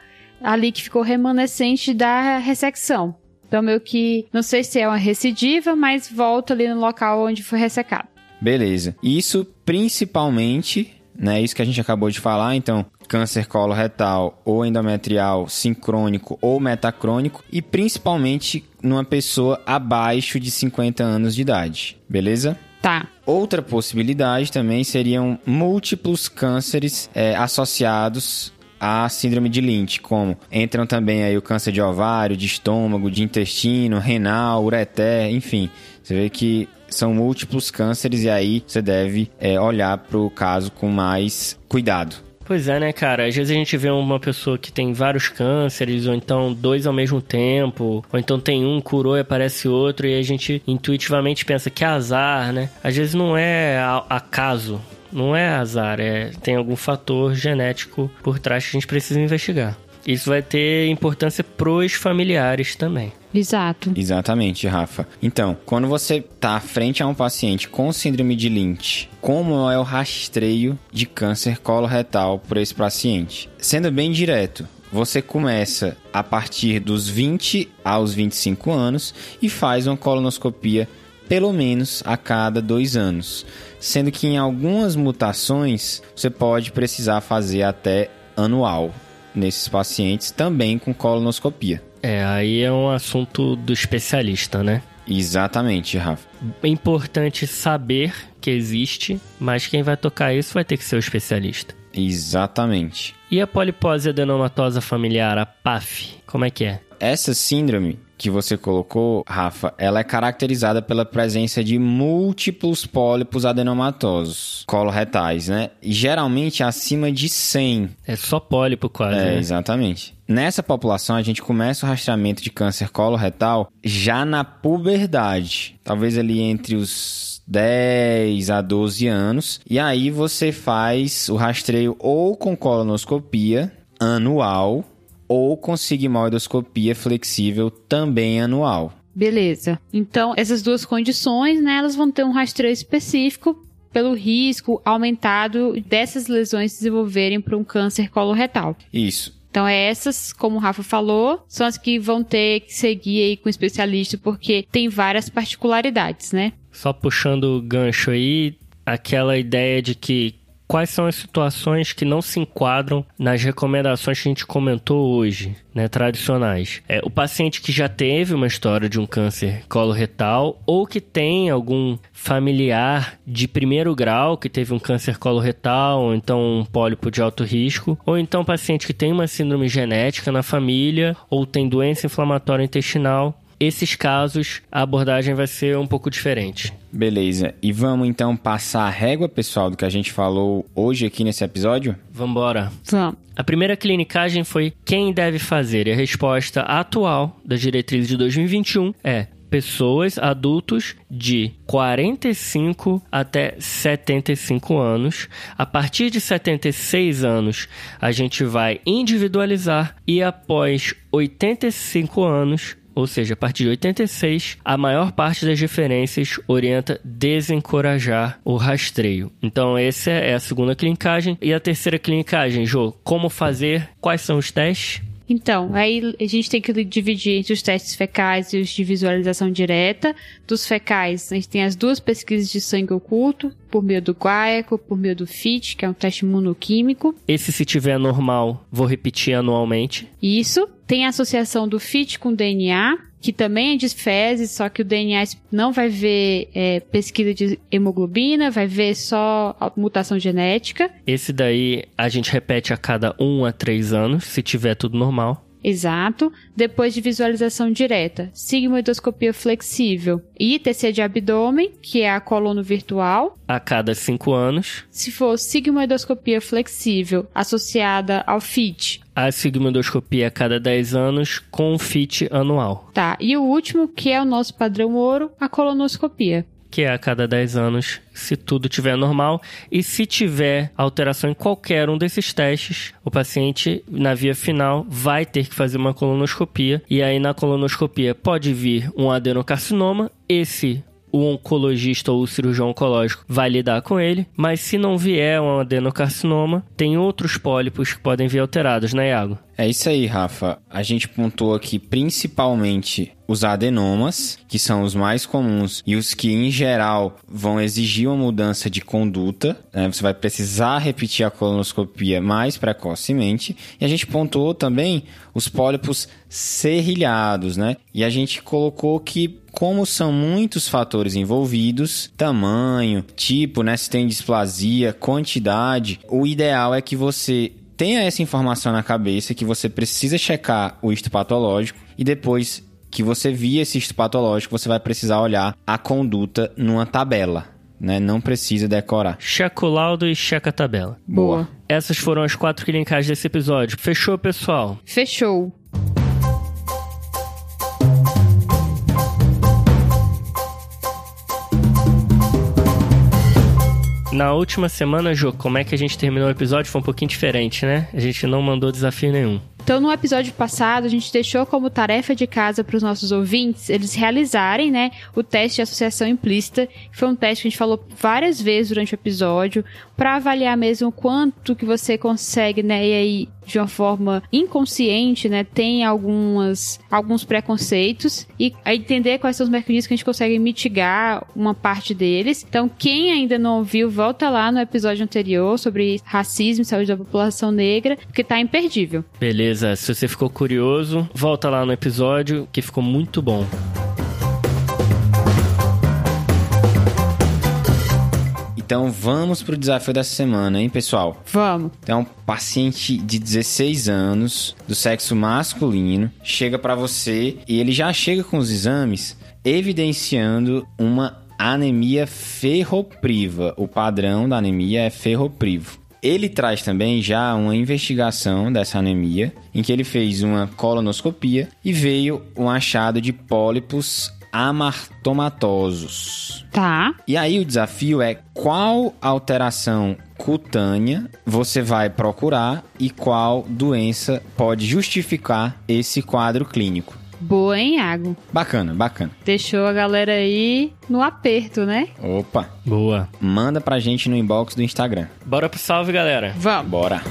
B: ali que ficou remanescente da ressecção. Então, meio que, não sei se é uma recidiva, mas volta ali no local onde foi ressecado.
A: Beleza. Isso principalmente, né? Isso que a gente acabou de falar. Então, câncer coloretal ou endometrial sincrônico ou metacrônico e principalmente numa pessoa abaixo de 50 anos de idade, beleza?
B: Tá.
A: Outra possibilidade também seriam múltiplos cânceres é, associados à síndrome de Lynch, como entram também aí o câncer de ovário, de estômago, de intestino, renal, ureter, enfim. Você vê que são múltiplos cânceres e aí você deve é, olhar para o caso com mais cuidado.
C: Pois é, né, cara? Às vezes a gente vê uma pessoa que tem vários cânceres, ou então dois ao mesmo tempo, ou então tem um, curou e aparece outro, e a gente intuitivamente pensa que azar, né? Às vezes não é acaso. Não é azar, é tem algum fator genético por trás que a gente precisa investigar. Isso vai ter importância pros familiares também.
B: Exato.
A: Exatamente, Rafa. Então, quando você está frente a um paciente com síndrome de Lynch, como é o rastreio de câncer coloretal por esse paciente? Sendo bem direto, você começa a partir dos 20 aos 25 anos e faz uma colonoscopia pelo menos a cada dois anos, sendo que em algumas mutações você pode precisar fazer até anual nesses pacientes também com colonoscopia.
C: É, aí é um assunto do especialista, né?
A: Exatamente, Rafa.
C: É importante saber que existe, mas quem vai tocar isso vai ter que ser o especialista.
A: Exatamente.
C: E a polipose adenomatosa familiar, a PAF, como é que é?
A: Essa síndrome que você colocou, Rafa, ela é caracterizada pela presença de múltiplos pólipos adenomatosos coloretais, né? E geralmente acima de 100.
C: É só pólipo quase.
A: É,
C: né?
A: exatamente. Nessa população, a gente começa o rastreamento de câncer coloretal já na puberdade. Talvez ali entre os 10 a 12 anos. E aí você faz o rastreio ou com colonoscopia anual ou com sigmoidoscopia flexível também anual.
B: Beleza. Então, essas duas condições, né, elas vão ter um rastreio específico pelo risco aumentado dessas lesões se desenvolverem para um câncer coloretal.
A: Isso.
B: Então, é essas, como o Rafa falou, são as que vão ter que seguir aí com o especialista, porque tem várias particularidades, né?
C: Só puxando o gancho aí, aquela ideia de que quais são as situações que não se enquadram nas recomendações que a gente comentou hoje, né, tradicionais. É o paciente que já teve uma história de um câncer coloretal ou que tem algum familiar de primeiro grau que teve um câncer coloretal ou então um pólipo de alto risco, ou então paciente que tem uma síndrome genética na família ou tem doença inflamatória intestinal esses casos a abordagem vai ser um pouco diferente.
A: Beleza. E vamos então passar a régua, pessoal, do que a gente falou hoje aqui nesse episódio?
C: Vambora.
B: Vamos.
C: A primeira clinicagem foi quem deve fazer e a resposta atual da diretriz de 2021 é pessoas adultos de 45 até 75 anos. A partir de 76 anos, a gente vai individualizar e após 85 anos, ou seja, a partir de 86, a maior parte das referências orienta desencorajar o rastreio. Então, essa é a segunda clinicagem. E a terceira clinicagem, Jô, como fazer? Quais são os testes?
B: Então, aí a gente tem que dividir entre os testes fecais e os de visualização direta. Dos fecais, a gente tem as duas pesquisas de sangue oculto, por meio do guaiaco, por meio do FIT, que é um teste imunoquímico.
C: Esse, se tiver normal, vou repetir anualmente.
B: Isso. Tem a associação do FIT com DNA, que também é de fezes, só que o DNA não vai ver é, pesquisa de hemoglobina, vai ver só mutação genética.
C: Esse daí a gente repete a cada um a três anos, se tiver tudo normal.
B: Exato. Depois de visualização direta, sigmoidoscopia flexível e TC de abdômen, que é a coluna virtual.
C: A cada cinco anos.
B: Se for sigmoidoscopia flexível associada ao FIT.
C: A sigmoidoscopia a cada 10 anos com FIT anual.
B: Tá. E o último, que é o nosso padrão ouro, a colonoscopia
C: que é a cada 10 anos, se tudo tiver normal. E se tiver alteração em qualquer um desses testes, o paciente, na via final, vai ter que fazer uma colonoscopia. E aí, na colonoscopia, pode vir um adenocarcinoma. Esse o oncologista ou o cirurgião oncológico vai lidar com ele, mas se não vier um adenocarcinoma, tem outros pólipos que podem vir alterados, né, Iago?
A: É isso aí, Rafa. A gente pontuou aqui principalmente os adenomas, que são os mais comuns e os que, em geral, vão exigir uma mudança de conduta. Né? Você vai precisar repetir a colonoscopia mais precocemente. E a gente pontuou também os pólipos serrilhados, né? E a gente colocou que como são muitos fatores envolvidos, tamanho, tipo, né, se tem displasia, quantidade, o ideal é que você tenha essa informação na cabeça que você precisa checar o histopatológico e depois que você via esse histopatológico, você vai precisar olhar a conduta numa tabela. Né? Não precisa decorar.
C: Checa o laudo e checa a tabela.
B: Boa.
C: Essas foram as quatro clinicais desse episódio. Fechou, pessoal?
B: Fechou.
C: Na última semana, Jô, como é que a gente terminou o episódio? Foi um pouquinho diferente, né? A gente não mandou desafio nenhum.
B: Então, no episódio passado, a gente deixou como tarefa de casa para os nossos ouvintes eles realizarem, né, o teste de associação implícita, foi um teste que a gente falou várias vezes durante o episódio, para avaliar mesmo quanto que você consegue, né, e aí de uma forma inconsciente, né, tem algumas alguns preconceitos e entender quais são os mecanismos que a gente consegue mitigar uma parte deles. Então, quem ainda não ouviu, volta lá no episódio anterior sobre racismo e saúde da população negra, porque tá imperdível.
C: Beleza, se você ficou curioso, volta lá no episódio que ficou muito bom.
A: Então vamos pro desafio dessa semana, hein, pessoal?
B: Vamos.
A: Então, paciente de 16 anos, do sexo masculino, chega para você e ele já chega com os exames evidenciando uma anemia ferropriva. O padrão da anemia é ferroprivo. Ele traz também já uma investigação dessa anemia, em que ele fez uma colonoscopia e veio um achado de pólipos amartomatosos.
B: Tá.
A: E aí o desafio é qual alteração cutânea você vai procurar e qual doença pode justificar esse quadro clínico.
B: Boa, hein, Iago?
A: Bacana, bacana.
B: Deixou a galera aí no aperto, né?
A: Opa,
C: Boa.
A: manda pra gente no inbox do Instagram.
C: Bora pro salve, galera.
B: Vamos.
A: Bora.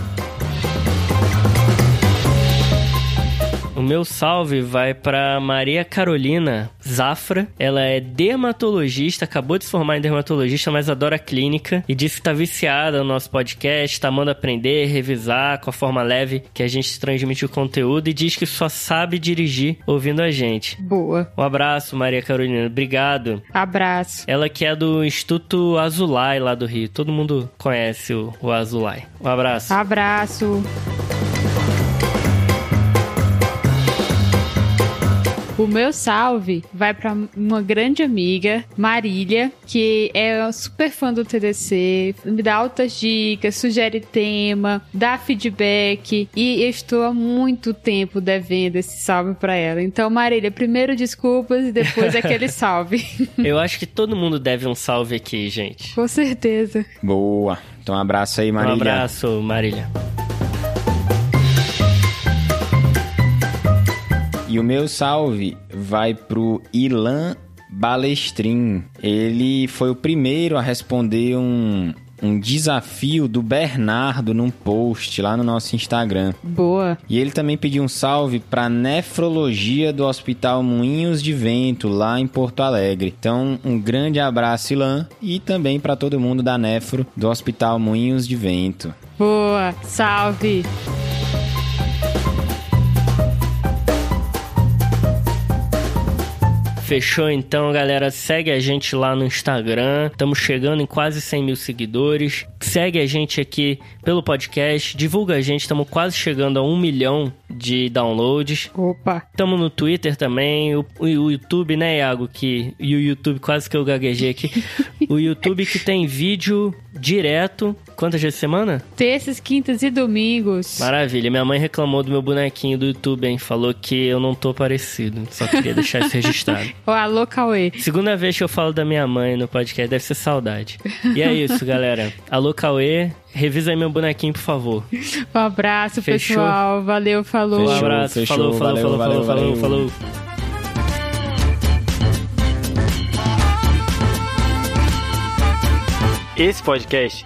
C: O meu salve vai para Maria Carolina Zafra. Ela é dermatologista, acabou de se formar em dermatologista, mas adora clínica e disse que tá viciada no nosso podcast, tá amando aprender, revisar com a forma leve que a gente transmite o conteúdo e diz que só sabe dirigir ouvindo a gente.
B: Boa.
C: Um abraço, Maria Carolina. Obrigado.
B: Abraço.
C: Ela que é do Instituto Azulay lá do Rio. Todo mundo conhece o, o Azulay. Um abraço.
B: Abraço. O meu salve vai para uma grande amiga, Marília, que é super fã do TDC, me dá altas dicas, sugere tema, dá feedback e eu estou há muito tempo devendo esse salve para ela. Então, Marília, primeiro desculpas e depois aquele salve.
C: Eu acho que todo mundo deve um salve aqui, gente.
B: Com certeza.
A: Boa. Então um abraço aí, Marília.
C: Um abraço, Marília.
A: E o meu salve vai pro Ilan Balestrin. Ele foi o primeiro a responder um, um desafio do Bernardo num post lá no nosso Instagram.
B: Boa.
A: E ele também pediu um salve para nefrologia do Hospital Moinhos de Vento, lá em Porto Alegre. Então, um grande abraço, Ilan, e também para todo mundo da Nefro do Hospital Moinhos de Vento.
B: Boa. Salve.
C: Fechou então, galera. Segue a gente lá no Instagram. Estamos chegando em quase 100 mil seguidores. Segue a gente aqui pelo podcast. Divulga a gente. Estamos quase chegando a um milhão de downloads.
B: Opa.
C: Estamos no Twitter também. O, o YouTube, né, Iago? Que, e o YouTube, quase que eu gaguejei aqui. o YouTube que tem vídeo direto. Quantas vezes por semana?
B: Terças, quintas e domingos.
C: Maravilha. Minha mãe reclamou do meu bonequinho do YouTube, hein? Falou que eu não tô parecido. Só queria deixar isso registrado.
B: Ô, alô, Cauê.
C: Segunda vez que eu falo da minha mãe no podcast, deve ser saudade. E é isso, galera. Alô, Cauê. Revisa aí meu bonequinho, por favor.
B: Um abraço,
C: Fechou.
B: pessoal. Valeu, falou.
C: Um
A: Fechou,
C: abraço.
A: fechou.
C: Falou, falou,
A: Valeu,
C: falou,
A: valeu,
C: falou, falou,
A: valeu.
C: falou.
D: Esse podcast